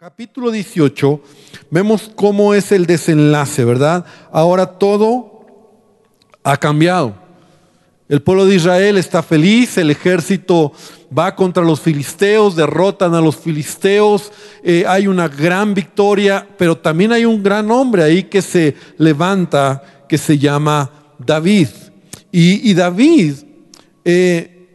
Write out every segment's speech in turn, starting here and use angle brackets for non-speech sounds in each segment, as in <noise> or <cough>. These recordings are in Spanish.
Capítulo 18, vemos cómo es el desenlace, ¿verdad? Ahora todo ha cambiado. El pueblo de Israel está feliz, el ejército va contra los filisteos, derrotan a los filisteos, eh, hay una gran victoria, pero también hay un gran hombre ahí que se levanta, que se llama David. Y, David eh,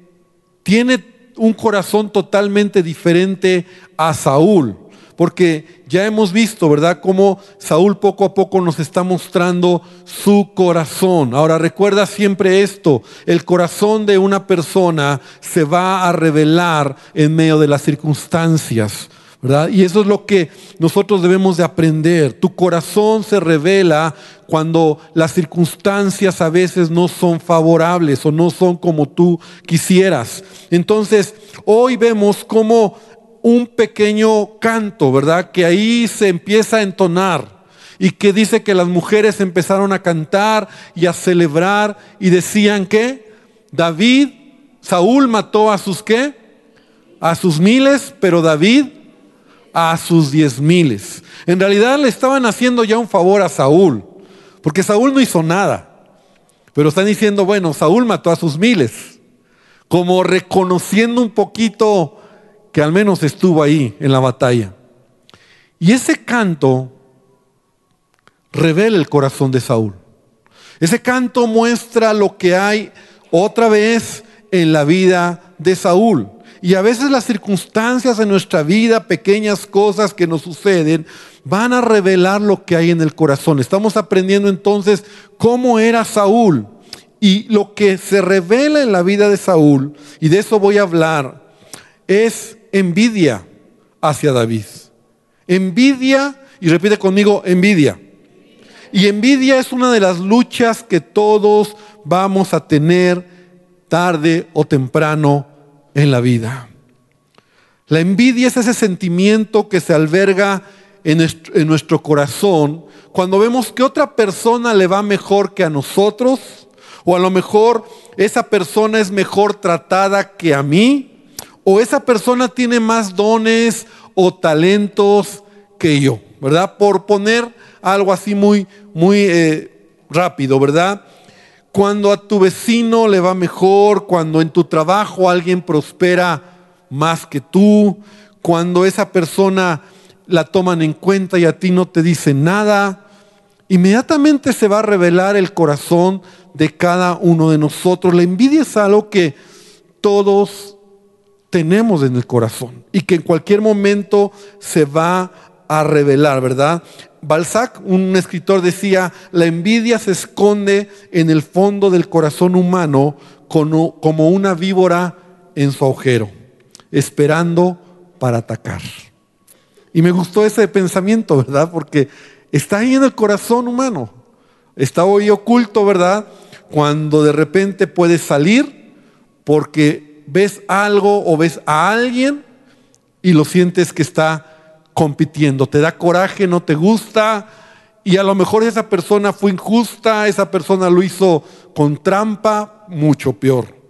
tiene un corazón totalmente diferente a Saúl. Porque ya hemos visto, ¿verdad?, cómo Saúl poco a poco nos está mostrando su corazón. Ahora recuerda siempre esto, el corazón de una persona se va a revelar en medio de las circunstancias. ¿verdad? Y eso es lo que nosotros debemos de aprender. Tu corazón se revela cuando las circunstancias a veces no son favorables o no son como tú quisieras. Entonces, hoy vemos cómo un pequeño canto, ¿verdad? Que ahí se empieza a entonar y que dice que las mujeres empezaron a cantar y a celebrar y decían que David, Saúl mató a sus qué? A sus miles, pero David a sus diez miles. En realidad le estaban haciendo ya un favor a Saúl, porque Saúl no hizo nada. Pero están diciendo, bueno, Saúl mató a sus miles, como reconociendo un poquito que al menos estuvo ahí en la batalla. Y ese canto revela el corazón de Saúl. Ese canto muestra lo que hay otra vez en la vida de Saúl. Y a veces las circunstancias en nuestra vida, pequeñas cosas que nos suceden, van a revelar lo que hay en el corazón. Estamos aprendiendo entonces cómo era Saúl. Y lo que se revela en la vida de Saúl, y de eso voy a hablar, es envidia hacia David. Envidia, y repite conmigo, envidia. Y envidia es una de las luchas que todos vamos a tener tarde o temprano en la vida. La envidia es ese sentimiento que se alberga en nuestro, corazón cuando vemos que otra persona le va mejor que a nosotros, o a lo mejor esa persona es mejor tratada que a mí, o esa persona tiene más dones o talentos que yo, ¿verdad? Por poner algo así muy, muy eh, rápido, ¿verdad? Cuando a tu vecino le va mejor, cuando en tu trabajo alguien prospera más que tú, cuando esa persona la toman en cuenta y a ti no te dice nada, inmediatamente se va a revelar el corazón de cada uno de nosotros. La envidia es algo que todos tenemos en el corazón y que en cualquier momento se va a revelar, ¿verdad? Balzac, un escritor, decía, la envidia se esconde en el fondo del corazón humano como una víbora en su agujero, esperando para atacar. Y me gustó ese pensamiento, ¿verdad? Porque está ahí en el corazón humano, está hoy oculto, ¿verdad? Cuando de repente puede salir porque ves algo o ves a alguien y lo sientes que está compitiendo. Te da coraje, no te gusta y a lo mejor esa persona fue injusta, esa persona lo hizo con trampa, mucho peor.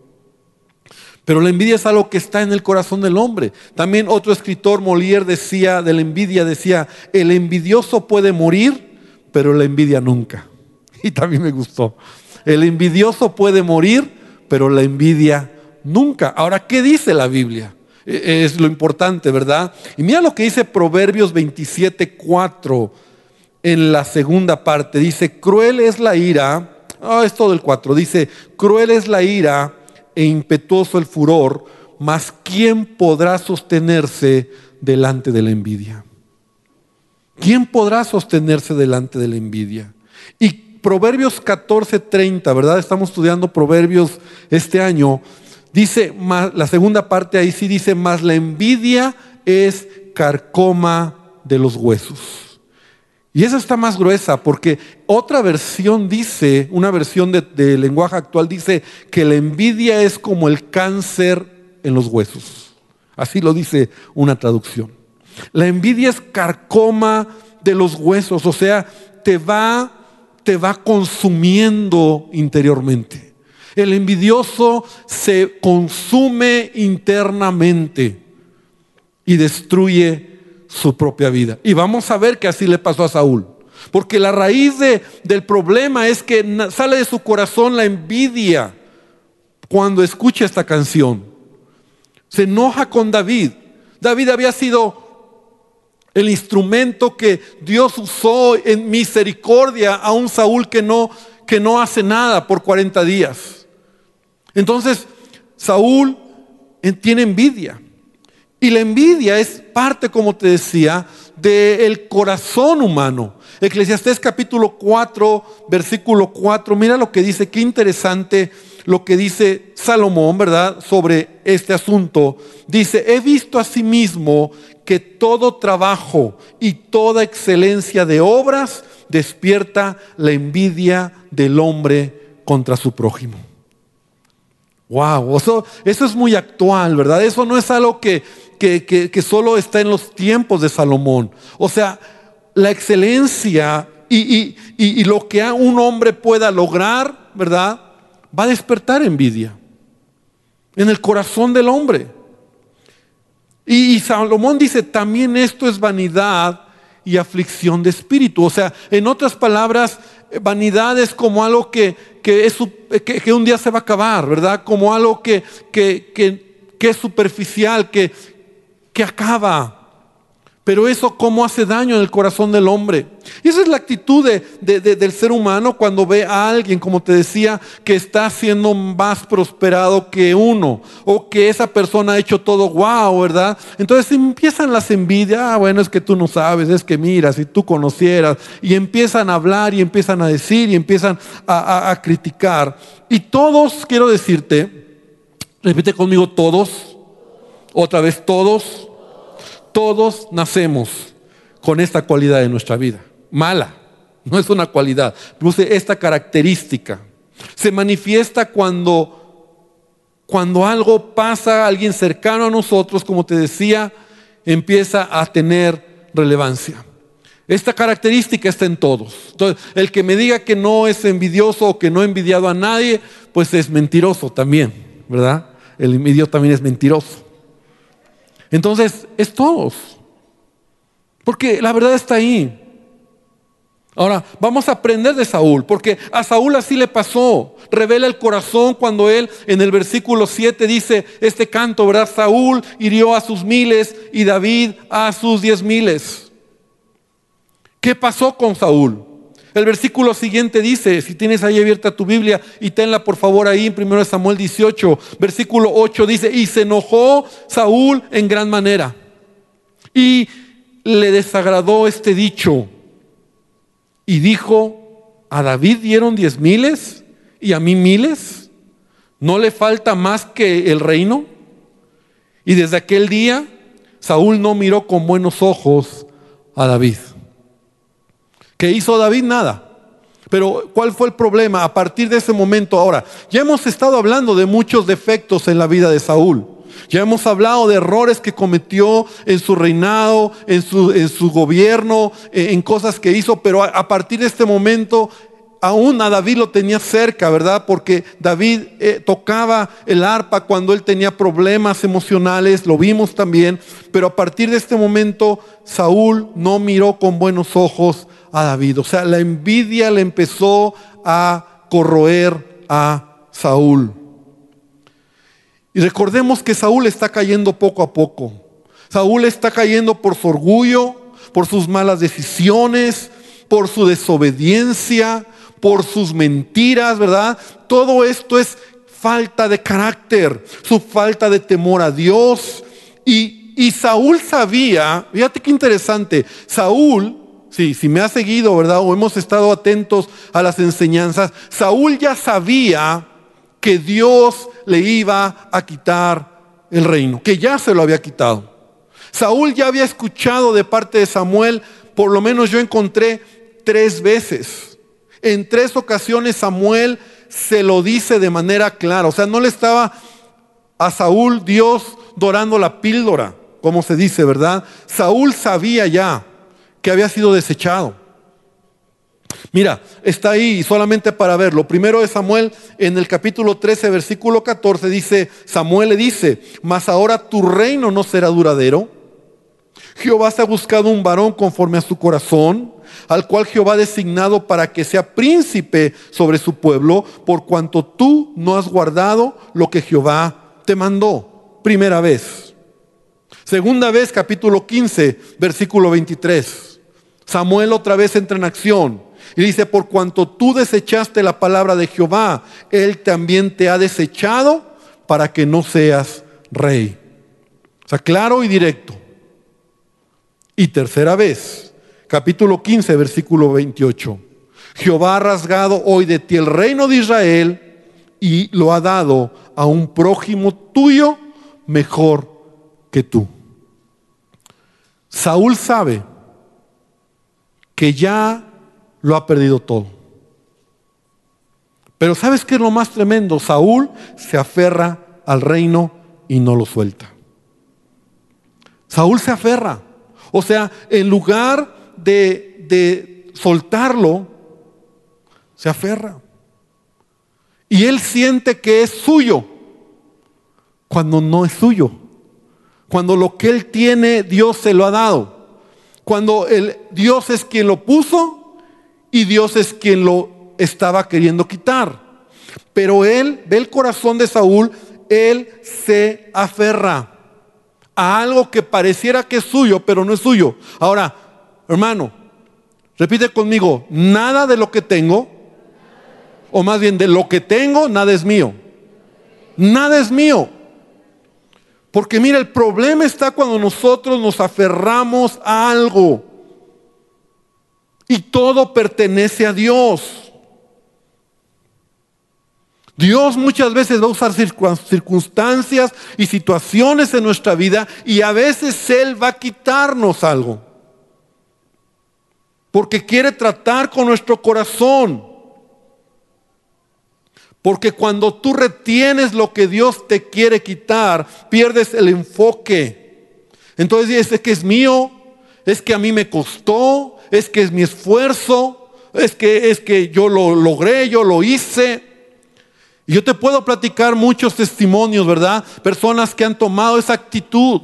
Pero la envidia es algo que está en el corazón del hombre. También otro escritor, Molière, decía de la envidia, decía, el envidioso puede morir, pero la envidia nunca. <laughs> Y también me gustó. El envidioso puede morir, pero la envidia Nunca. Ahora, ¿qué dice la Biblia? E, es lo importante, ¿verdad? Y mira lo que dice Proverbios 27, 4 en la segunda parte. Dice, cruel es la ira. Ah, es todo el 4. Dice, cruel es la ira e impetuoso el furor, mas ¿quién podrá sostenerse delante de la envidia? ¿Quién podrá sostenerse delante de la envidia? Y Proverbios 14, 30, ¿verdad? Estamos estudiando Proverbios este año. Dice, la segunda parte ahí sí dice, más la envidia es carcoma de los huesos. Y esa está más gruesa porque otra versión dice, una versión de, lenguaje actual dice que la envidia es como el cáncer en los huesos. Así lo dice una traducción. La envidia es carcoma de los huesos, o sea, te va, te va consumiendo interiormente. El envidioso se consume internamente y destruye su propia vida. Y vamos a ver que así le pasó a Saúl. Porque la raíz del problema es que sale de su corazón la envidia cuando escucha esta canción. Se enoja con David. David había sido el instrumento que Dios usó en misericordia a un Saúl que no, que no hace nada por 40 días. Entonces, Saúl tiene envidia. Y la envidia es parte, como te decía, del corazón humano. Eclesiastés capítulo 4, versículo 4, mira lo que dice, qué interesante lo que dice Salomón, ¿verdad? Sobre este asunto. Dice, he visto asimismo que todo trabajo y toda excelencia de obras despierta la envidia del hombre contra su prójimo. Wow, eso, eso es muy actual, ¿verdad? Eso no es algo que, que, solo está en los tiempos de Salomón. O sea, la excelencia y, y lo que un hombre pueda lograr, ¿verdad? Va a despertar envidia en el corazón del hombre. Y, Salomón dice, también esto es vanidad y aflicción de espíritu. O sea, en otras palabras, vanidad es como algo que, es, que, un día se va a acabar, ¿verdad? Como algo que, que es superficial, que, que acaba. Pero eso cómo hace daño en el corazón del hombre. Y esa es la actitud del ser humano cuando ve a alguien, como te decía, que está siendo más prosperado que uno. O que esa persona ha hecho todo wow, ¿verdad? Entonces empiezan las envidias. Ah, bueno, es que tú no sabes, es que mira, si tú conocieras. Y empiezan a hablar y empiezan a decir y empiezan a criticar. Y todos, quiero decirte, repite conmigo todos. Otra vez todos todos nacemos con esta cualidad en nuestra vida. Mala, no es una cualidad. Puse esta característica. Se manifiesta cuando, cuando algo pasa, alguien cercano a nosotros, como te decía, empieza a tener relevancia. Esta característica está en todos. Entonces, el que me diga que no es envidioso o que no ha envidiado a nadie, pues es mentiroso también, ¿verdad? El envidioso también es mentiroso. Entonces, es todos. Porque la verdad está ahí. Ahora, vamos a aprender de Saúl, porque a Saúl así le pasó. Revela el corazón cuando él en el versículo 7 dice este canto, ¿verdad? Saúl hirió a sus miles y David a sus diez miles. ¿Qué pasó con Saúl? El versículo siguiente dice, si tienes ahí abierta tu Biblia y tenla por favor ahí en 1 Samuel 18, versículo 8 dice, y se enojó Saúl en gran manera y le desagradó este dicho y dijo, a David dieron diez miles y a mí miles, ¿no le falta más que el reino? Y desde aquel día Saúl no miró con buenos ojos a David. ¿Qué hizo David? Nada. Pero ¿cuál fue el problema a partir de ese momento? Ahora, ya hemos estado hablando de muchos defectos en la vida de Saúl. Ya hemos hablado de errores que cometió en su reinado, en su, en su gobierno, en cosas que hizo, pero a, partir de este momento aún a David lo tenía cerca, ¿verdad? Porque David eh, tocaba el arpa cuando él tenía problemas emocionales, lo vimos también, pero a partir de este momento Saúl no miró con buenos ojos a David. O sea, la envidia le empezó a corroer a Saúl. Y recordemos que Saúl está cayendo poco a poco. Saúl está cayendo por su orgullo, por sus malas decisiones, por su desobediencia, por sus mentiras, ¿verdad? Todo esto es falta de carácter, su falta de temor a Dios. Y, y Saúl sabía, fíjate qué interesante, Saúl Sí, si me ha seguido, ¿verdad? O hemos estado atentos a las enseñanzas, Saúl ya sabía que Dios le iba a quitar el reino, que ya se lo había quitado. Saúl ya había escuchado de parte de Samuel, por lo menos yo encontré tres veces. En tres ocasiones Samuel se lo dice de manera clara. O sea, no le estaba a Saúl Dios dorando la píldora, como se dice, ¿verdad? Saúl sabía ya que había sido desechado. Mira, está ahí solamente para verlo. Primero de Samuel, en el capítulo 13, versículo 14, dice, Samuel le dice, mas ahora tu reino no será duradero. Jehová se ha buscado un varón conforme a su corazón, al cual Jehová ha designado para que sea príncipe sobre su pueblo, por cuanto tú no has guardado lo que Jehová te mandó. Primera vez. Segunda vez, capítulo 15, versículo 23. Samuel otra vez entra en acción y dice, por cuanto tú desechaste la palabra de Jehová, Él también te ha desechado para que no seas rey. O sea, claro y directo. Y tercera vez, capítulo 15, versículo 28. Jehová ha rasgado hoy de ti el reino de Israel y lo ha dado a un prójimo tuyo mejor que tú. Saúl sabe que ya lo ha perdido todo. Pero ¿sabes qué es lo más tremendo? Saúl se aferra al reino y no lo suelta. Saúl se aferra. O sea, en lugar de, de soltarlo, se aferra. Y él siente que es suyo cuando no es suyo. Cuando lo que él tiene, Dios se lo ha dado. Cuando el, Dios es quien lo puso y Dios es quien lo estaba queriendo quitar. Pero él ve el corazón de Saúl, él se aferra a algo que pareciera que es suyo, pero no es suyo. Ahora, hermano, repite conmigo, nada de lo que tengo, o más bien de lo que tengo, nada es mío. Nada es mío. Porque mira, el problema está cuando nosotros nos aferramos a algo y todo pertenece a Dios. Dios muchas veces va a usar circunstancias y situaciones en nuestra vida y a veces Él va a quitarnos algo. Porque quiere tratar con nuestro corazón. Porque cuando tú retienes lo que Dios te quiere quitar, pierdes el enfoque. Entonces dices, es que es mío, es que a mí me costó, es que es mi esfuerzo, es que es que yo lo logré, yo lo hice. Y yo te puedo platicar muchos testimonios, ¿verdad? Personas que han tomado esa actitud.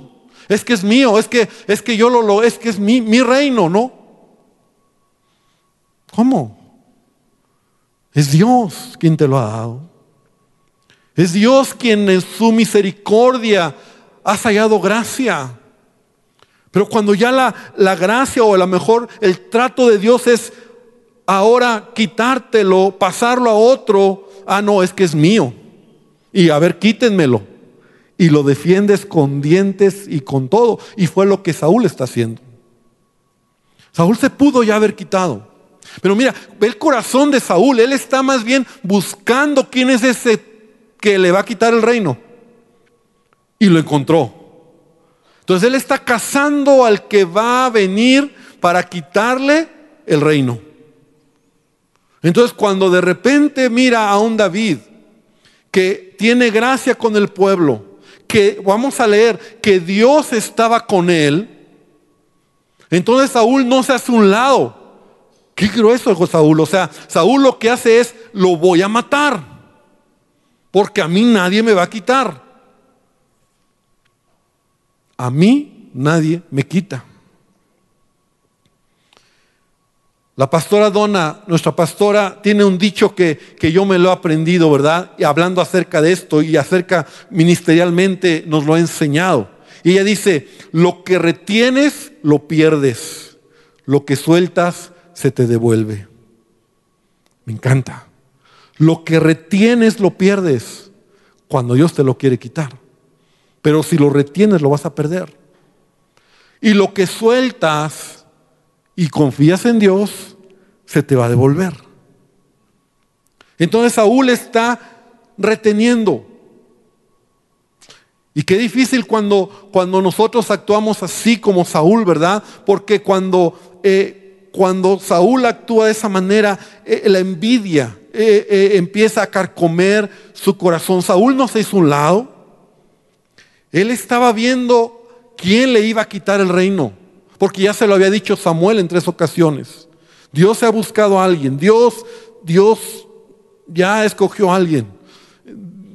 Es que es mío, es que, es que yo lo, lo es que es mi, reino, ¿no? ¿Cómo? Es Dios quien te lo ha dado. Es Dios quien en su misericordia ha hallado gracia. Pero cuando ya la, la gracia o a lo mejor el trato de Dios es ahora quitártelo, pasarlo a otro, ah, no, es que es mío. Y a ver, quítenmelo. Y lo defiendes con dientes y con todo. Y fue lo que Saúl está haciendo. Saúl se pudo ya haber quitado. Pero mira, ve el corazón de Saúl. Él está más bien buscando quién es ese que le va a quitar el reino. Y lo encontró. Entonces él está cazando al que va a venir para quitarle el reino. Entonces cuando de repente mira a un David que tiene gracia con el pueblo, que vamos a leer que Dios estaba con él, entonces Saúl no se hace un lado. Qué grueso es Saúl. O sea, Saúl lo que hace es, lo voy a matar, porque a mí nadie me va a quitar. A mí nadie me quita. La pastora Donna, nuestra pastora, tiene un dicho que, que, yo me lo he aprendido, ¿verdad? Y hablando acerca de esto y acerca ministerialmente nos lo ha enseñado. Y ella dice, lo que retienes, lo pierdes. Lo que sueltas, se te devuelve. Me encanta. Lo que retienes, lo pierdes cuando Dios te lo quiere quitar. Pero si lo retienes, lo vas a perder. Y lo que sueltas, y confías en Dios, se te va a devolver. Entonces Saúl está reteniendo. Y qué difícil cuando, cuando nosotros actuamos así como Saúl, ¿verdad? Porque cuando, eh, cuando Saúl actúa de esa manera, eh, la envidia eh, empieza a carcomer su corazón. Saúl no se hizo un lado. Él estaba viendo quién le iba a quitar el reino. Porque ya se lo había dicho Samuel en tres ocasiones. Dios se ha buscado a alguien. Dios, Dios ya escogió a alguien.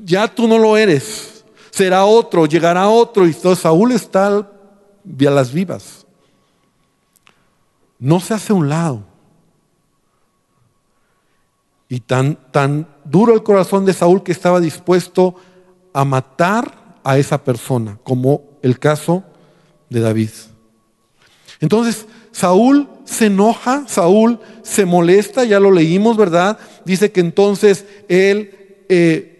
Ya tú no lo eres. Será otro, llegará otro. Y Saúl está las vivas. No se hace a un lado. Y tan, tan duro el corazón de Saúl que estaba dispuesto a matar a esa persona, como el caso de David. Entonces, Saúl se enoja, Saúl se molesta, ya lo leímos, ¿verdad? Dice que entonces él eh,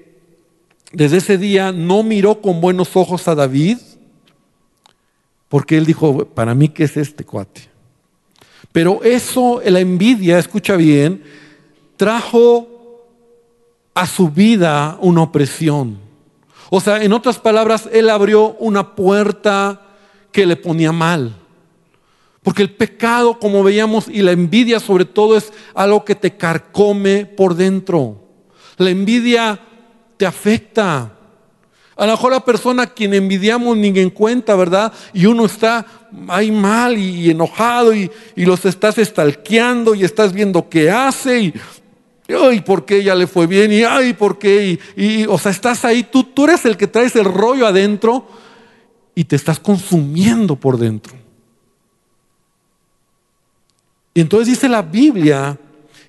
desde ese día no miró con buenos ojos a David, porque él dijo, para mí, ¿qué es este cuate? Pero eso, la envidia, escucha bien, trajo a su vida una opresión. O sea, en otras palabras, él abrió una puerta que le ponía mal. Porque el pecado, como veíamos, y la envidia sobre todo es algo que te carcome por dentro. La envidia te afecta. A lo mejor la persona a quien envidiamos ni en cuenta, ¿verdad? Y uno está ahí mal y, enojado y, los estás estalqueando y estás viendo qué hace y ay, ¿por qué ella le fue bien? Y ay, ¿por qué? Y, o sea, estás ahí, tú, tú eres el que traes el rollo adentro y te estás consumiendo por dentro. Y entonces dice la Biblia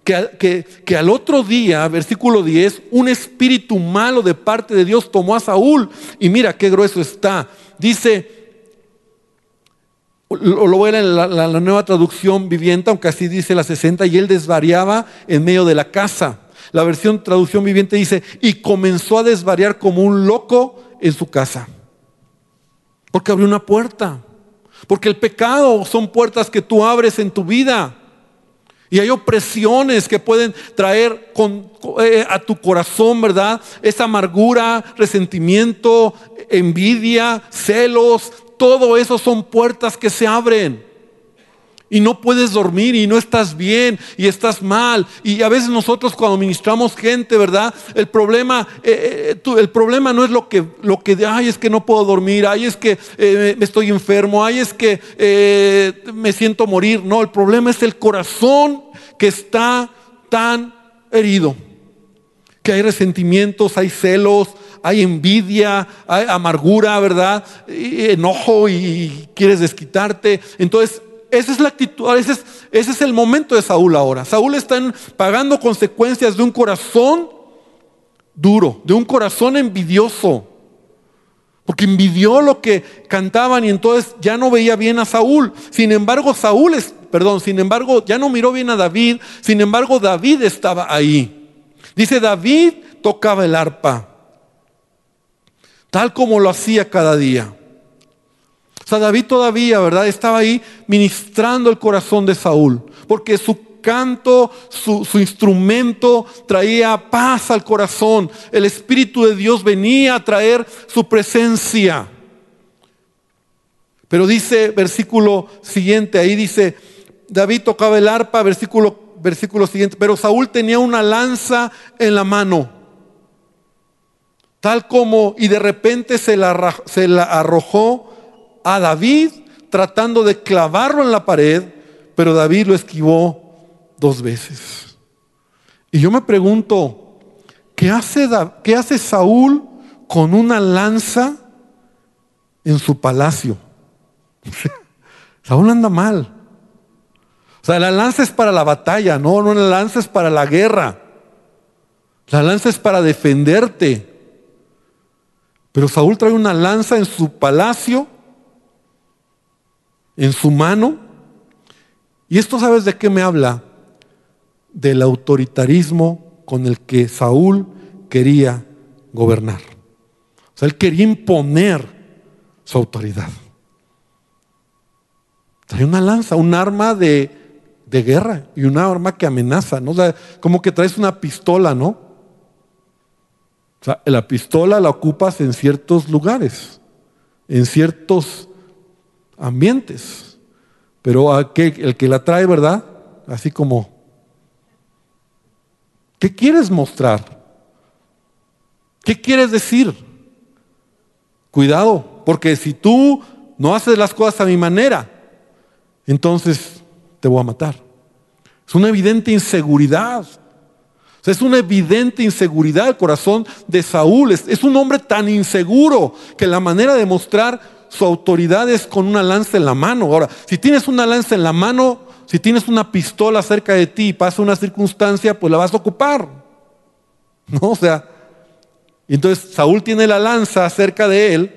que, que, al otro día, versículo 10, un espíritu malo de parte de Dios tomó a Saúl. Y mira qué grueso está. Dice, lo, voy a en la, la, nueva traducción viviente, aunque así dice la 60, y él desvariaba en medio de la casa. La versión traducción viviente dice, y comenzó a desvariar como un loco en su casa. Porque abrió una puerta. Porque el pecado son puertas que tú abres en tu vida. Y hay opresiones que pueden traer eh, a tu corazón, ¿verdad? Esa amargura, resentimiento, envidia, celos, todo eso son puertas que se abren y no puedes dormir y no estás bien y estás mal. Y a veces nosotros cuando ministramos gente, ¿verdad? El problema, eh, eh, el problema no es lo que, lo que, ay, es que no puedo dormir, ay, es que eh, estoy enfermo, ay, es que me siento morir. No, el problema es el corazón que está tan herido. Que hay resentimientos, hay celos, hay envidia, hay amargura, ¿verdad? enojo y quieres desquitarte. Entonces, esa es la actitud, ese es, ese es el momento de Saúl ahora. Saúl está pagando consecuencias de un corazón duro, de un corazón envidioso. Porque envidió lo que cantaban y entonces ya no veía bien a Saúl. Sin embargo, Saúl es, perdón, sin embargo, ya no miró bien a David. Sin embargo, David estaba ahí. Dice, David tocaba el arpa, tal como lo hacía cada día. O sea, David todavía, ¿verdad? Estaba ahí ministrando el corazón de Saúl, porque su canto, su, instrumento traía paz al corazón. El Espíritu de Dios venía a traer su presencia. Pero dice, versículo siguiente, ahí dice, David tocaba el arpa, versículo, versículo siguiente, pero Saúl tenía una lanza en la mano, tal como, y de repente se la, se la arrojó a David tratando de clavarlo en la pared, pero David lo esquivó dos veces. Y yo me pregunto, ¿qué hace, qué hace Saúl con una lanza en su palacio? <laughs> Saúl anda mal. O sea, la lanza es para la batalla, no, no la lanza es para la guerra. La lanza es para defenderte. Pero Saúl trae una lanza en su palacio en su mano. Y esto sabes de qué me habla? Del autoritarismo con el que Saúl quería gobernar. O sea, él quería imponer su autoridad. Trae una lanza, un arma de, guerra y una arma que amenaza, ¿no? como que traes una pistola, ¿no? O sea, la pistola la ocupas en ciertos lugares, en ciertos ambientes. Pero el que la trae, ¿verdad? Así como, ¿qué quieres mostrar? ¿Qué quieres decir? Cuidado, porque si tú no haces las cosas a mi manera, entonces te voy a matar. Es una evidente inseguridad. es una evidente inseguridad el corazón de Saúl. Es un hombre tan inseguro que la manera de mostrar su autoridad es con una lanza en la mano. Ahora, si tienes una lanza en la mano, si tienes una pistola cerca de ti y pasa una circunstancia, pues la vas a ocupar. ¿No? O sea, entonces Saúl tiene la lanza cerca de él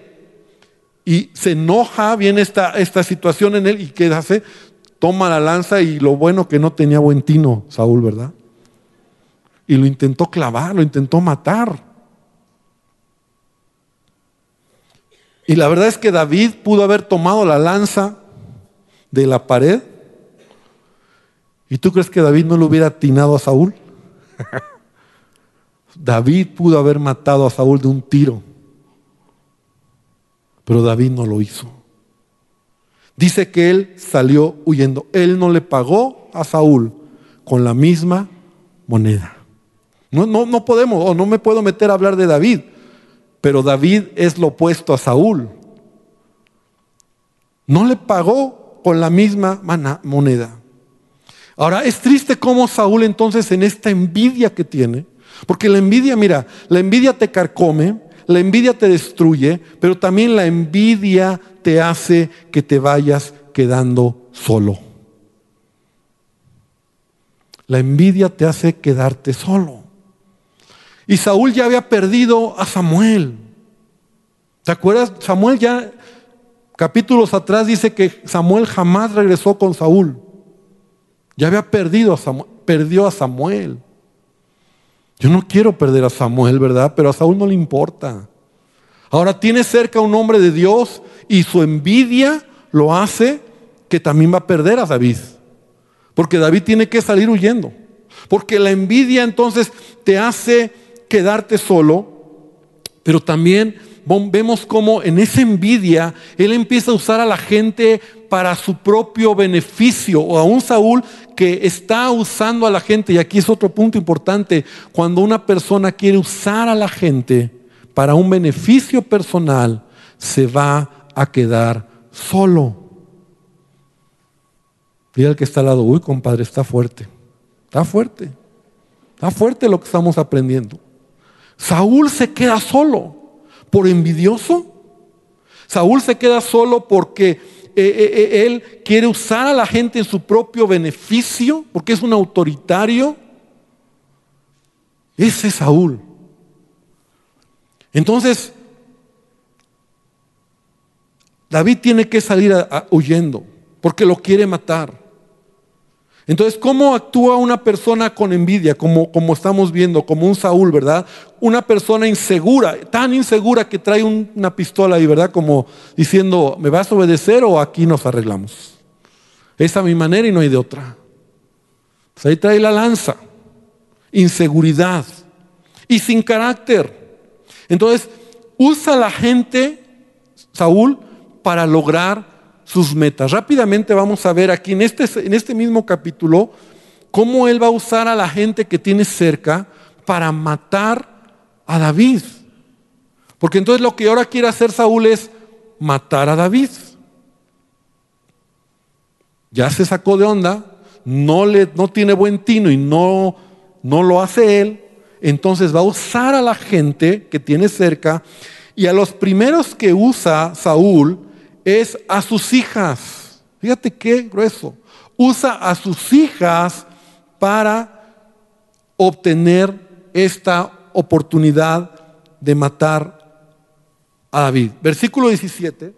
y se enoja, viene esta, esta situación en él y ¿qué hace? Toma la lanza y lo bueno que no tenía buen tino Saúl, ¿verdad? Y lo intentó clavar, lo intentó matar. Y la verdad es que David pudo haber tomado la lanza de la pared. ¿Y tú crees que David no lo hubiera atinado a Saúl? <laughs> David pudo haber matado a Saúl de un tiro. Pero David no lo hizo. Dice que él salió huyendo. Él no le pagó a Saúl con la misma moneda. No, no, no podemos, o no me puedo meter a hablar de David, pero David es lo opuesto a Saúl. No le pagó con la misma moneda. Ahora, es triste cómo Saúl entonces en esta envidia que tiene, porque la envidia, mira, la envidia te carcome, la envidia te destruye, pero también la envidia te hace que te vayas quedando solo. La envidia te hace quedarte solo. Y Saúl ya había perdido a Samuel. ¿Te acuerdas? Samuel ya, capítulos atrás dice que Samuel jamás regresó con Saúl. Ya había perdido a Samuel, perdió a Samuel. Yo no quiero perder a Samuel, ¿verdad? Pero a Saúl no le importa. Ahora tiene cerca un hombre de Dios y su envidia lo hace que también va a perder a David. Porque David tiene que salir huyendo. Porque la envidia entonces te hace quedarte solo, pero también vemos cómo en esa envidia él empieza a usar a la gente para su propio beneficio, o a un Saúl que está usando a la gente, y aquí es otro punto importante, cuando una persona quiere usar a la gente para un beneficio personal, se va a quedar solo. Diga al que está al lado, uy compadre, está fuerte, está fuerte, está fuerte lo que estamos aprendiendo. Saúl se queda solo por envidioso. Saúl se queda solo porque eh, eh, eh, él quiere usar a la gente en su propio beneficio, porque es un autoritario. Ese es Saúl. Entonces, David tiene que salir huyendo, porque lo quiere matar. Entonces, ¿cómo actúa una persona con envidia, como, como estamos viendo, como un Saúl, ¿verdad? Una persona insegura, tan insegura que trae una pistola ahí, ¿verdad? Como diciendo, ¿me vas a obedecer o aquí nos arreglamos? Esa es mi manera y no hay de otra. Pues ahí trae la lanza, inseguridad y sin carácter. Entonces, usa la gente, Saúl, para lograr sus metas. Rápidamente vamos a ver aquí en este, en este mismo capítulo cómo él va a usar a la gente que tiene cerca para matar a David. Porque entonces lo que ahora quiere hacer Saúl es matar a David. Ya se sacó de onda, no, le, no tiene buen tino y no, no lo hace él. Entonces va a usar a la gente que tiene cerca y a los primeros que usa Saúl es a sus hijas. Fíjate qué grueso. Usa a sus hijas para obtener esta oportunidad de matar a David. Versículo 17,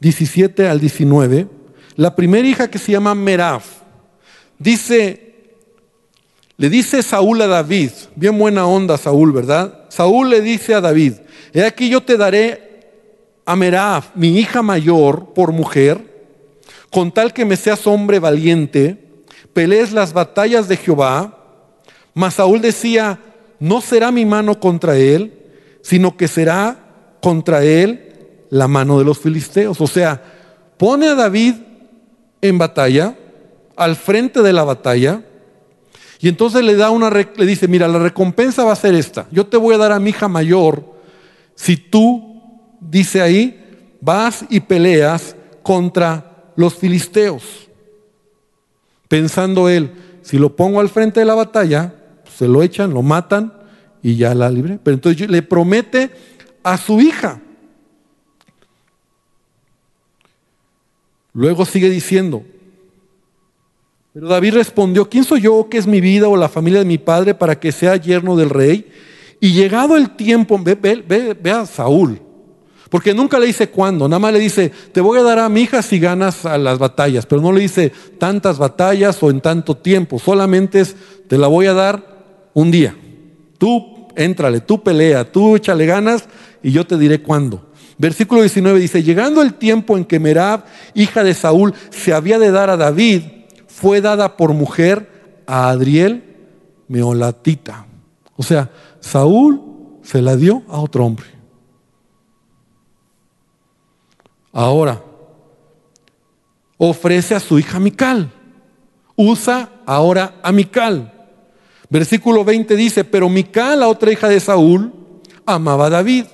17 al 19. La primera hija que se llama Meraf, dice, le dice Saúl a David, bien buena onda Saúl, ¿verdad? Saúl le dice a David, he aquí yo te daré a Meraf, mi hija mayor, por mujer, con tal que me seas hombre valiente, pelees las batallas de Jehová. Mas Saúl decía, no será mi mano contra él, sino que será contra él la mano de los filisteos. O sea, pone a David en batalla, al frente de la batalla, y entonces le da una le dice, mira, la recompensa va a ser esta. Yo te voy a dar a mi hija mayor si tú dice ahí, vas y peleas contra los filisteos. Pensando él, si lo pongo al frente de la batalla, se lo echan, lo matan y ya la libre. Pero entonces le promete a su hija. Luego sigue diciendo, pero David respondió, ¿quién soy yo, qué es mi vida o la familia de mi padre para que sea yerno del rey? Y llegado el tiempo, ve, ve, ve, a Saúl, porque nunca le dice cuándo, nada más le dice, te voy a dar a mi hija si ganas a las batallas, pero no le dice tantas batallas o en tanto tiempo, solamente es, te la voy a dar un día. Tú, éntrale, tú pelea, tú échale ganas y yo te diré cuándo. Versículo 19 dice, llegando el tiempo en que Merab, hija de Saúl, se había de dar a David, fue dada por mujer a Adriel Meolatita. O sea, Saúl se la dio a otro hombre. Ahora, ofrece a su hija Mical. Usa ahora a Mical. Versículo 20 dice, pero Mical, la otra hija de Saúl, amaba a David.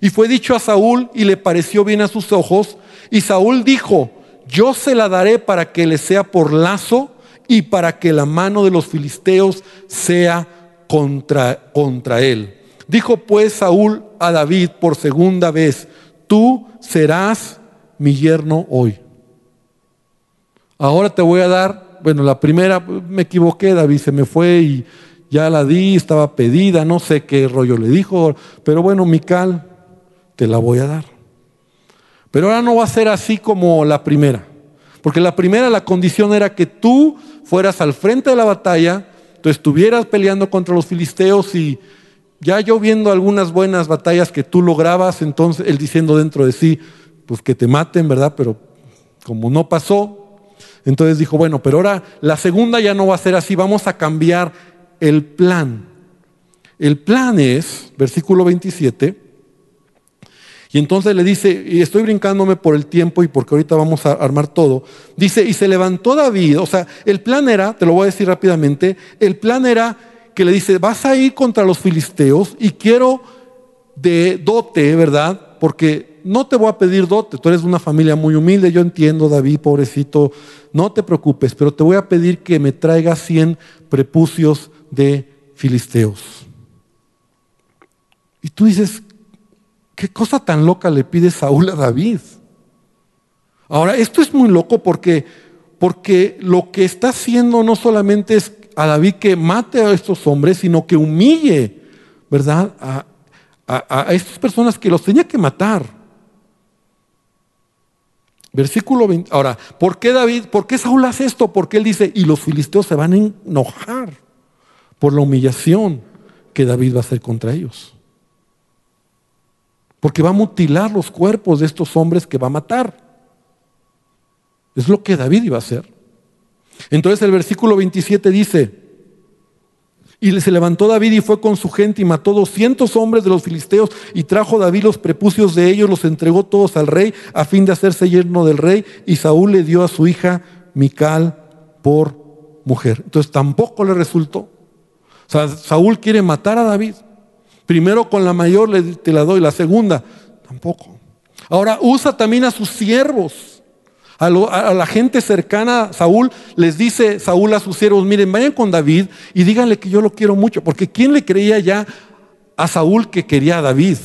Y fue dicho a Saúl y le pareció bien a sus ojos. Y Saúl dijo, yo se la daré para que le sea por lazo y para que la mano de los filisteos sea contra, contra él. Dijo pues Saúl a David por segunda vez, tú serás mi yerno hoy. Ahora te voy a dar, bueno, la primera me equivoqué, David se me fue y ya la di, estaba pedida, no sé qué rollo le dijo, pero bueno, Mical, te la voy a dar. Pero ahora no va a ser así como la primera. Porque la primera, la condición era que tú fueras al frente de la batalla, tú estuvieras peleando contra los filisteos y ya yo viendo algunas buenas batallas que tú lograbas, entonces él diciendo dentro de sí, pues que te maten, ¿verdad? Pero como no pasó, entonces dijo, bueno, pero ahora la segunda ya no va a ser así, vamos a cambiar el plan. El plan es, versículo 27, y entonces le dice, y estoy brincándome por el tiempo y porque ahorita vamos a armar todo, dice, y se levantó David, o sea, el plan era, te lo voy a decir rápidamente, el plan era que le dice, vas a ir contra los filisteos y quiero de dote, ¿verdad? Porque no te voy a pedir dote, tú eres una familia muy humilde, yo entiendo, David, pobrecito, no te preocupes, pero te voy a pedir que me traigas 100 prepucios de filisteos. Y tú dices, ¿Qué cosa tan loca le pide Saúl a David? Ahora, esto es muy loco porque, porque lo que está haciendo no solamente es a David que mate a estos hombres, sino que humille, ¿verdad? A, a, estas personas que los tenía que matar. Versículo 20. Ahora, ¿por qué David, por qué Saúl hace esto? Porque él dice, y los filisteos se van a enojar por la humillación que David va a hacer contra ellos porque va a mutilar los cuerpos de estos hombres que va a matar. Es lo que David iba a hacer. Entonces el versículo 27 dice, y se levantó David y fue con su gente y mató 200 hombres de los filisteos y trajo David los prepucios de ellos, los entregó todos al rey a fin de hacerse yerno del rey y Saúl le dio a su hija Mical por mujer. Entonces tampoco le resultó. O sea, Saúl quiere matar a David. Primero con la mayor te la doy, la segunda tampoco. Ahora usa también a sus siervos. A, la gente cercana a Saúl les dice Saúl a sus siervos, miren, vayan con David y díganle que yo lo quiero mucho, porque ¿quién le creía ya a Saúl que quería a David?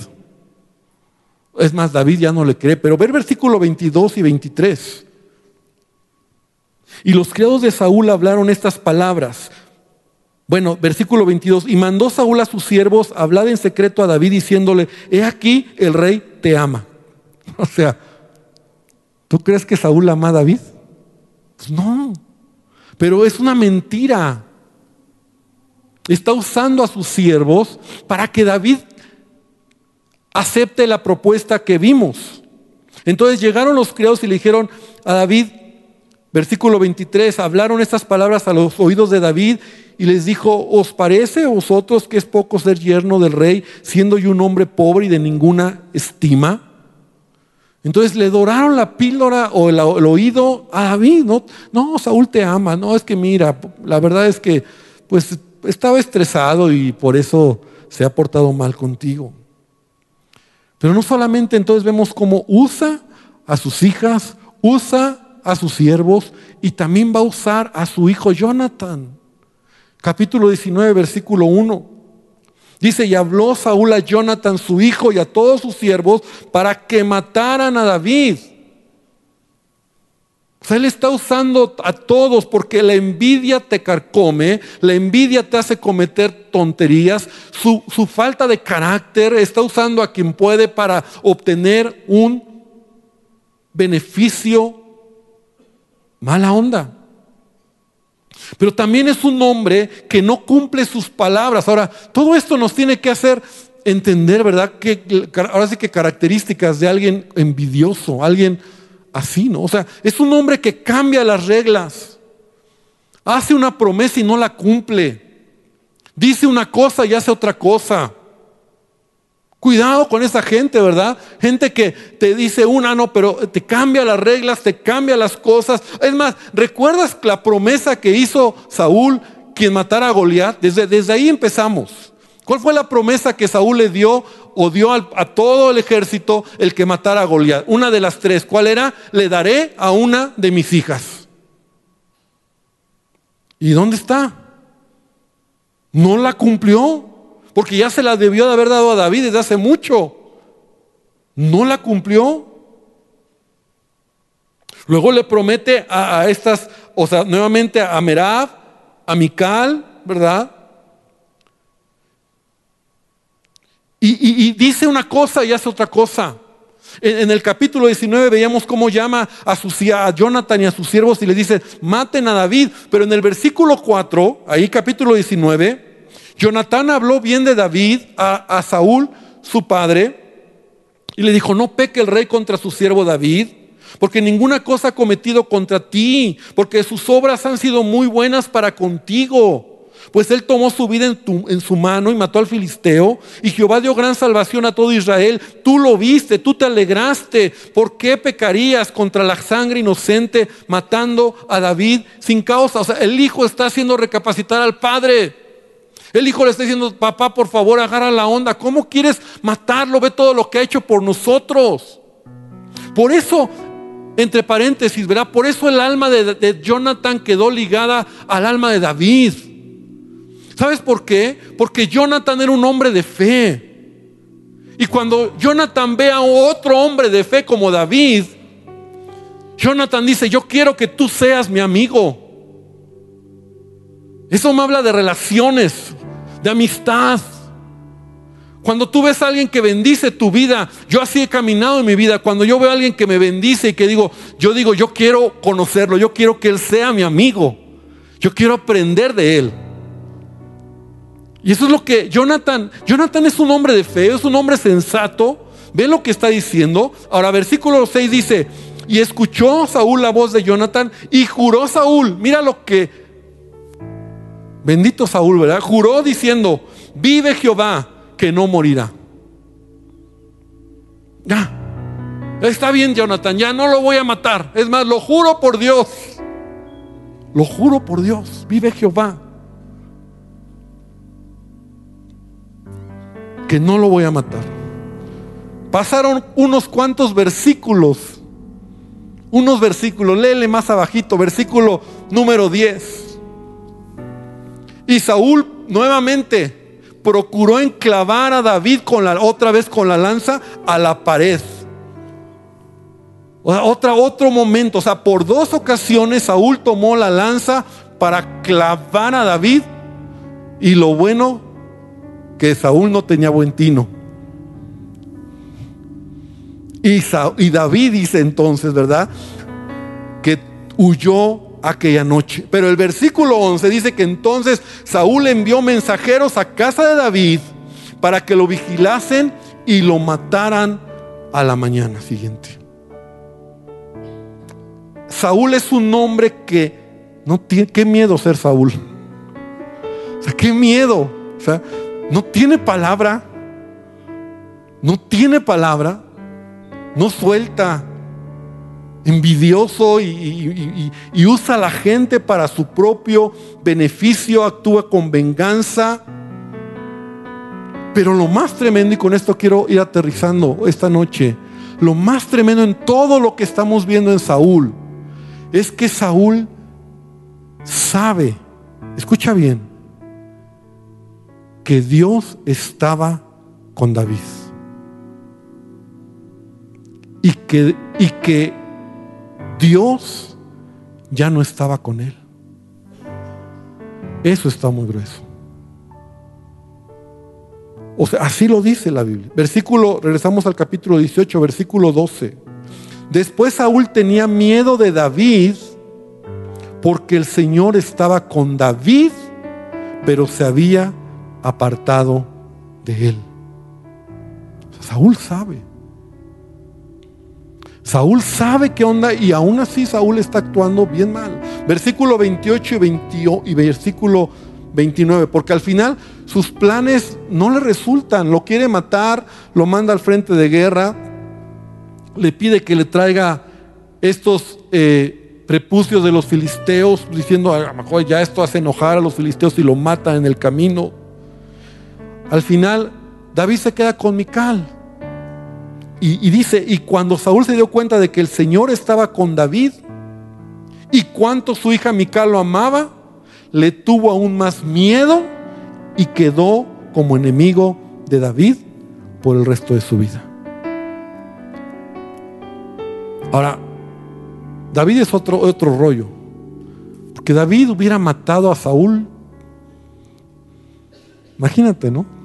Es más, David ya no le cree, pero ver versículo 22 y 23. Y los criados de Saúl hablaron estas palabras. Bueno, versículo 22, y mandó Saúl a sus siervos hablar en secreto a David diciéndole, he aquí el rey te ama. <laughs> O sea, ¿tú crees que Saúl ama a David? Pues no, pero es una mentira. Está usando a sus siervos para que David acepte la propuesta que vimos. Entonces llegaron los criados y le dijeron a David, versículo 23, hablaron estas palabras a los oídos de David y les dijo, ¿os parece a vosotros que es poco ser yerno del rey, siendo yo un hombre pobre y de ninguna estima? Entonces le doraron la píldora o el, oído a David. No, no, Saúl te ama. No, es que mira, la verdad es que pues estaba estresado y por eso se ha portado mal contigo. Pero no solamente entonces vemos cómo usa a sus hijas, usa a sus siervos y también va a usar a su hijo Jonathan capítulo 19, versículo 1. Dice, y habló Saúl a Jonathan, su hijo, y a todos sus siervos para que mataran a David. O sea, Él está usando a todos porque la envidia te carcome, la envidia te hace cometer tonterías, su, su, falta de carácter está usando a quien puede para obtener un beneficio mala onda. Pero también es un hombre que no cumple sus palabras. Ahora, todo esto nos tiene que hacer entender, ¿verdad? Que ahora sí que características de alguien envidioso, alguien así, ¿no? O sea, es un hombre que cambia las reglas. Hace una promesa y no la cumple. Dice una cosa y hace otra cosa. Cuidado con esa gente, ¿verdad? Gente que te dice una, no, pero te cambia las reglas, te cambia las cosas. Es más, ¿recuerdas la promesa que hizo Saúl quien matara a Goliat? Desde, desde ahí empezamos. ¿Cuál fue la promesa que Saúl le dio o dio a, todo el ejército el que matara a Goliat? Una de las tres. ¿Cuál era? Le daré a una de mis hijas. ¿Y dónde está? No la cumplió. Porque ya se la debió de haber dado a David desde hace mucho. No la cumplió. Luego le promete a, estas, o sea, nuevamente a Merab, a Mical, ¿verdad? Y, dice una cosa y hace otra cosa. En, el capítulo 19 veíamos cómo llama a, su, a Jonathan y a sus siervos y le dice, maten a David. Pero en el versículo 4, ahí capítulo 19, Jonatán habló bien de David a, Saúl, su padre, y le dijo, no peque el rey contra su siervo David, porque ninguna cosa ha cometido contra ti, porque sus obras han sido muy buenas para contigo. Pues él tomó su vida en, en, su mano y mató al filisteo. Y Jehová dio gran salvación a todo Israel. Tú lo viste, tú te alegraste. ¿Por qué pecarías contra la sangre inocente matando a David sin causa? O sea, el hijo está haciendo recapacitar al padre. El hijo le está diciendo, papá, por favor, agarra la onda. ¿Cómo quieres matarlo? Ve todo lo que ha hecho por nosotros. Por eso, entre paréntesis, ¿verdad? Por eso el alma de, de Jonathan quedó ligada al alma de David. ¿Sabes por qué? Porque Jonathan era un hombre de fe. Y cuando Jonathan ve a otro hombre de fe como David, Jonathan dice, yo quiero que tú seas mi amigo. Eso me habla de relaciones, de amistad. Cuando tú ves a alguien que bendice tu vida, yo así he caminado en mi vida. Cuando yo veo a alguien que me bendice y que digo, yo digo, yo quiero conocerlo, yo quiero que él sea mi amigo, yo quiero aprender de él. Y eso es lo que Jonathan, Jonathan es un hombre de fe, es un hombre sensato. Ve lo que está diciendo. Ahora, versículo 6 dice, y escuchó Saúl la voz de Jonathan y juró Saúl, mira lo que Bendito Saúl, ¿verdad? Juró diciendo, vive Jehová que no morirá. Ya. Está bien, Jonathan, ya no lo voy a matar. Es más, lo juro por Dios. Lo juro por Dios. Vive Jehová. Que no lo voy a matar. Pasaron unos cuantos versículos. Unos versículos. Léele más abajito. Versículo número 10. Y Saúl nuevamente procuró enclavar a David con la, otra vez con la lanza a la pared. otra, otro momento, o sea, por dos ocasiones Saúl tomó la lanza para clavar a David. Y lo bueno, que Saúl no tenía buen tino. Y, y David dice entonces, ¿verdad? Que huyó aquella noche. Pero el versículo 11 dice que entonces Saúl envió mensajeros a casa de David para que lo vigilasen y lo mataran a la mañana siguiente. Saúl es un hombre que no tiene, qué miedo ser Saúl. O sea, qué miedo. O sea, no tiene palabra. No tiene palabra. No suelta envidioso y, usa a la gente para su propio beneficio, actúa con venganza. Pero lo más tremendo, y con esto quiero ir aterrizando esta noche, lo más tremendo en todo lo que estamos viendo en Saúl, es que Saúl sabe, escucha bien, que Dios estaba con David. Y que, y que Dios ya no estaba con él. Eso está muy grueso. O sea, así lo dice la Biblia. Versículo, regresamos al capítulo 18, versículo 12. Después Saúl tenía miedo de David porque el Señor estaba con David, pero se había apartado de él. Saúl sabe. Saúl sabe qué onda y aún así Saúl está actuando bien mal. Versículo 28 y, 20, y versículo 29, porque al final sus planes no le resultan, lo quiere matar, lo manda al frente de guerra, le pide que le traiga estos eh, prepucios de los filisteos, diciendo, a lo mejor ya esto hace enojar a los filisteos y lo mata en el camino. Al final, David se queda con Mical. Y, dice, y cuando Saúl se dio cuenta de que el Señor estaba con David, y cuánto su hija Mical lo amaba, le tuvo aún más miedo y quedó como enemigo de David por el resto de su vida. Ahora, David es otro, otro rollo. Porque David hubiera matado a Saúl. Imagínate, ¿no?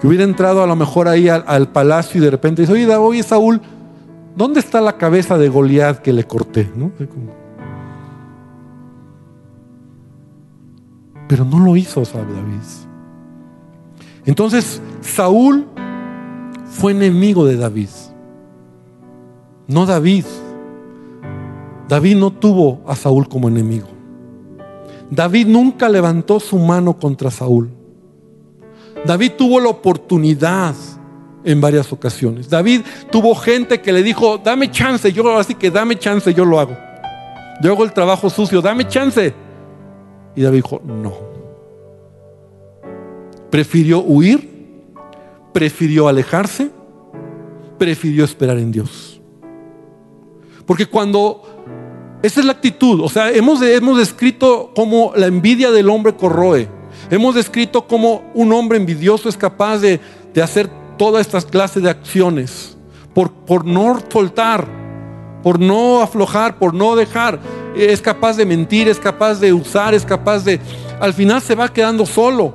Que hubiera entrado a lo mejor ahí al, palacio y de repente dice, oye, oye Saúl, ¿dónde está la cabeza de Goliat que le corté? ¿No? Pero no lo hizo, sabe David. Entonces, Saúl fue enemigo de David. No David. David no tuvo a Saúl como enemigo. David nunca levantó su mano contra Saúl. David tuvo la oportunidad en varias ocasiones. David tuvo gente que le dijo, dame chance, yo así que dame chance, yo lo hago. Yo hago el trabajo sucio, dame chance. Y David dijo, no. Prefirió huir, prefirió alejarse, prefirió esperar en Dios. Porque cuando esa es la actitud, o sea, hemos, hemos descrito cómo la envidia del hombre corroe. Hemos descrito cómo un hombre envidioso es capaz de, de hacer todas estas clases de acciones por, por no soltar, por no aflojar, por no dejar es capaz de mentir, es capaz de usar, es capaz de... Al final se va quedando solo.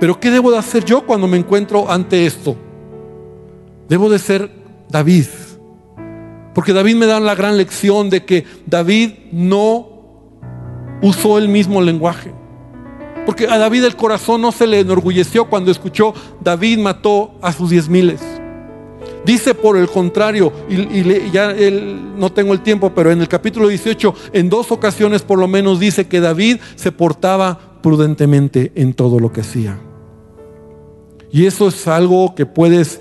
Pero ¿qué debo de hacer yo cuando me encuentro ante esto? Debo de ser David. Porque David me da la gran lección de que David no usó el mismo lenguaje. Porque a David el corazón no se le enorgulleció cuando escuchó David mató a sus diez miles. Dice por el contrario, y, ya no tengo el tiempo, pero en el capítulo 18, en dos ocasiones por lo menos dice que David se portaba prudentemente en todo lo que hacía. Y eso es algo que puedes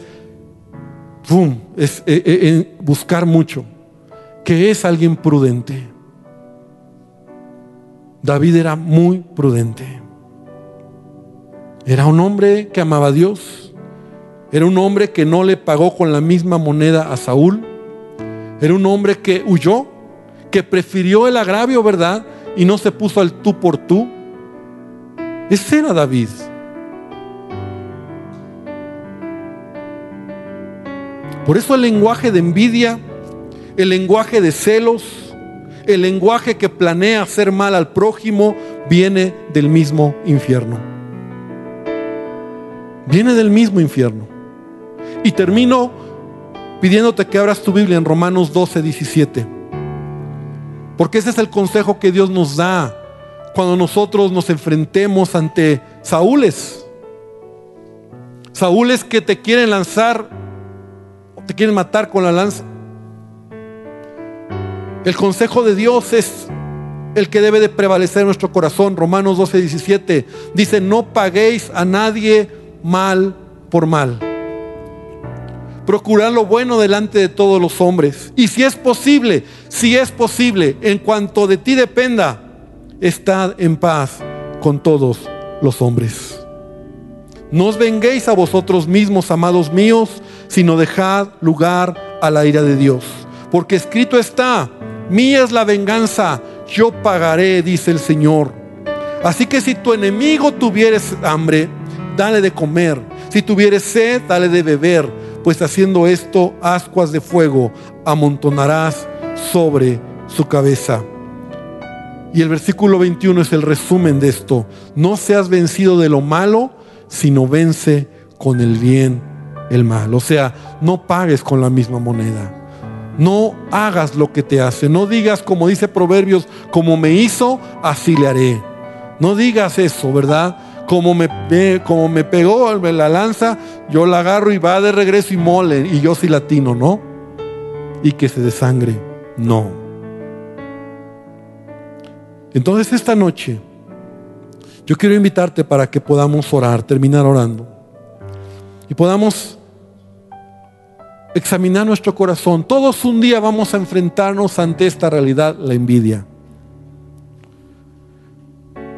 es, eh, eh, buscar mucho, que es alguien prudente. David era muy prudente. Era un hombre que amaba a Dios era un hombre que no le pagó con la misma moneda a Saúl. Era un hombre que huyó, que prefirió el agravio, ¿verdad? Y no se puso al tú por tú. Ese era David. Por eso el lenguaje de envidia, el lenguaje de celos, el lenguaje que planea hacer mal al prójimo, viene del mismo infierno. Viene del mismo infierno. Y termino pidiéndote que abras tu Biblia en Romanos 12, 17. Porque ese es el consejo que Dios nos da cuando nosotros nos enfrentemos ante Saúles. Saúles que te quieren lanzar, te quieren matar con la lanza. El consejo de Dios es el que debe de prevalecer en nuestro corazón. Romanos 12, 17 dice, no paguéis a nadie mal por mal. Procurar lo bueno delante de todos los hombres. Y si es posible, si es posible, en cuanto de ti dependa, estad en paz con todos los hombres. No os venguéis a vosotros mismos, amados míos, sino dejad lugar a la ira de Dios. Porque escrito está, mía es la venganza, yo pagaré, dice el Señor. Así que si tu enemigo tuvieres hambre, dale de comer. Si tuvieres sed, dale de beber pues haciendo esto ascuas de fuego amontonarás sobre su cabeza. Y el versículo 21 es el resumen de esto. No seas vencido de lo malo, sino vence con el bien el mal. O sea, no pagues con la misma moneda. No hagas lo que te hace. No digas, como dice Proverbios, como me hizo, así le haré. No digas eso, ¿verdad? Como me, como me pegó la lanza, yo la agarro y va de regreso y mole. Y yo sí latino, ¿no? Y que se desangre. No. Entonces esta noche yo quiero invitarte para que podamos orar, terminar orando. Y podamos examinar nuestro corazón. Todos un día vamos a enfrentarnos ante esta realidad, la envidia.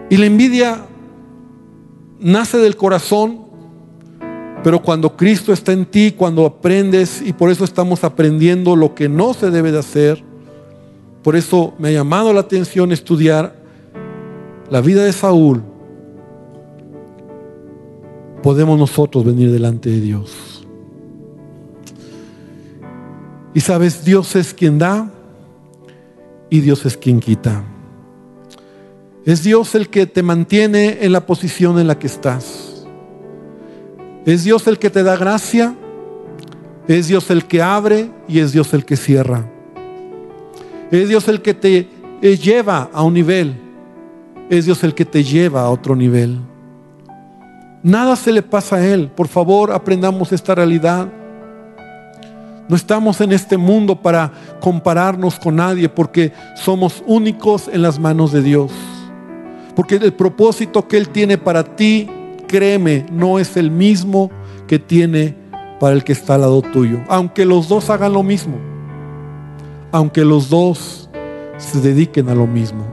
Y la envidia nace del corazón, pero cuando Cristo está en ti, cuando aprendes, y por eso estamos aprendiendo lo que no se debe de hacer, por eso me ha llamado la atención estudiar la vida de Saúl. Podemos nosotros venir delante de Dios. Y sabes, Dios es quien da y Dios es quien quita. Es Dios el que te mantiene en la posición en la que estás. Es Dios el que te da gracia. Es Dios el que abre y es Dios el que cierra. Es Dios el que te eh, lleva a un nivel. Es Dios el que te lleva a otro nivel. Nada se le pasa a Él. Por favor, aprendamos esta realidad. No estamos en este mundo para compararnos con nadie porque somos únicos en las manos de Dios. Porque el propósito que Él tiene para ti, créeme, no es el mismo que tiene para el que está al lado tuyo. Aunque los dos hagan lo mismo aunque los dos se dediquen a lo mismo.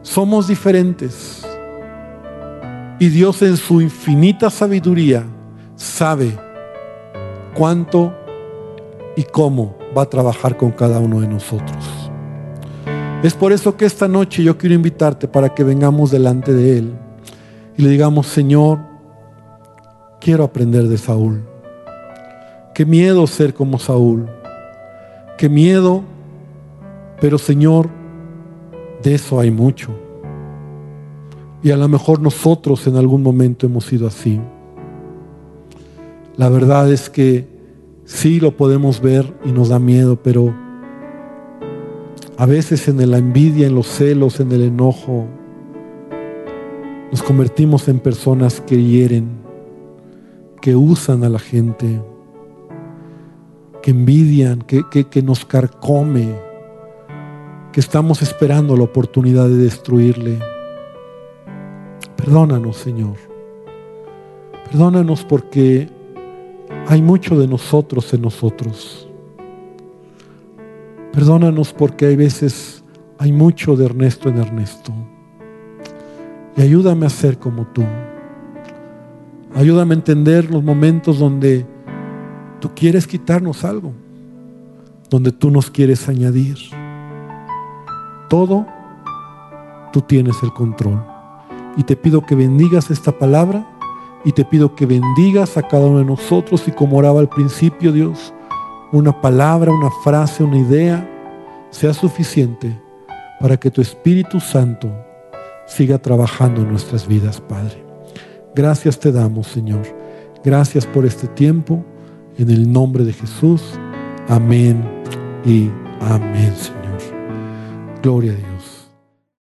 Somos diferentes. Y Dios en su infinita sabiduría sabe cuánto y cómo va a trabajar con cada uno de nosotros. Es por eso que esta noche yo quiero invitarte para que vengamos delante de Él y le digamos, Señor, quiero aprender de Saúl. Qué miedo ser como Saúl qué miedo, pero Señor, de eso hay mucho. Y a lo mejor nosotros en algún momento hemos sido así. La verdad es que sí lo podemos ver y nos da miedo, pero a veces en la envidia, en los celos, en el enojo, nos convertimos en personas que hieren, que usan a la gente que envidian, que, que, nos carcome, que estamos esperando la oportunidad de destruirle. Perdónanos, Señor. Perdónanos porque hay mucho de nosotros en nosotros. Perdónanos porque hay veces hay mucho de Ernesto en Ernesto. Y ayúdame a ser como tú. Ayúdame a entender los momentos donde Tú quieres quitarnos algo, donde tú nos quieres añadir. Todo, tú tienes el control. Y te pido que bendigas esta palabra y te pido que bendigas a cada uno de nosotros y como oraba al principio, Dios, una palabra, una frase, una idea sea suficiente para que tu Espíritu Santo siga trabajando en nuestras vidas, Padre. Gracias te damos, Señor. Gracias por este tiempo. En el nombre de Jesús. Amén y amén, Señor. Gloria a Dios.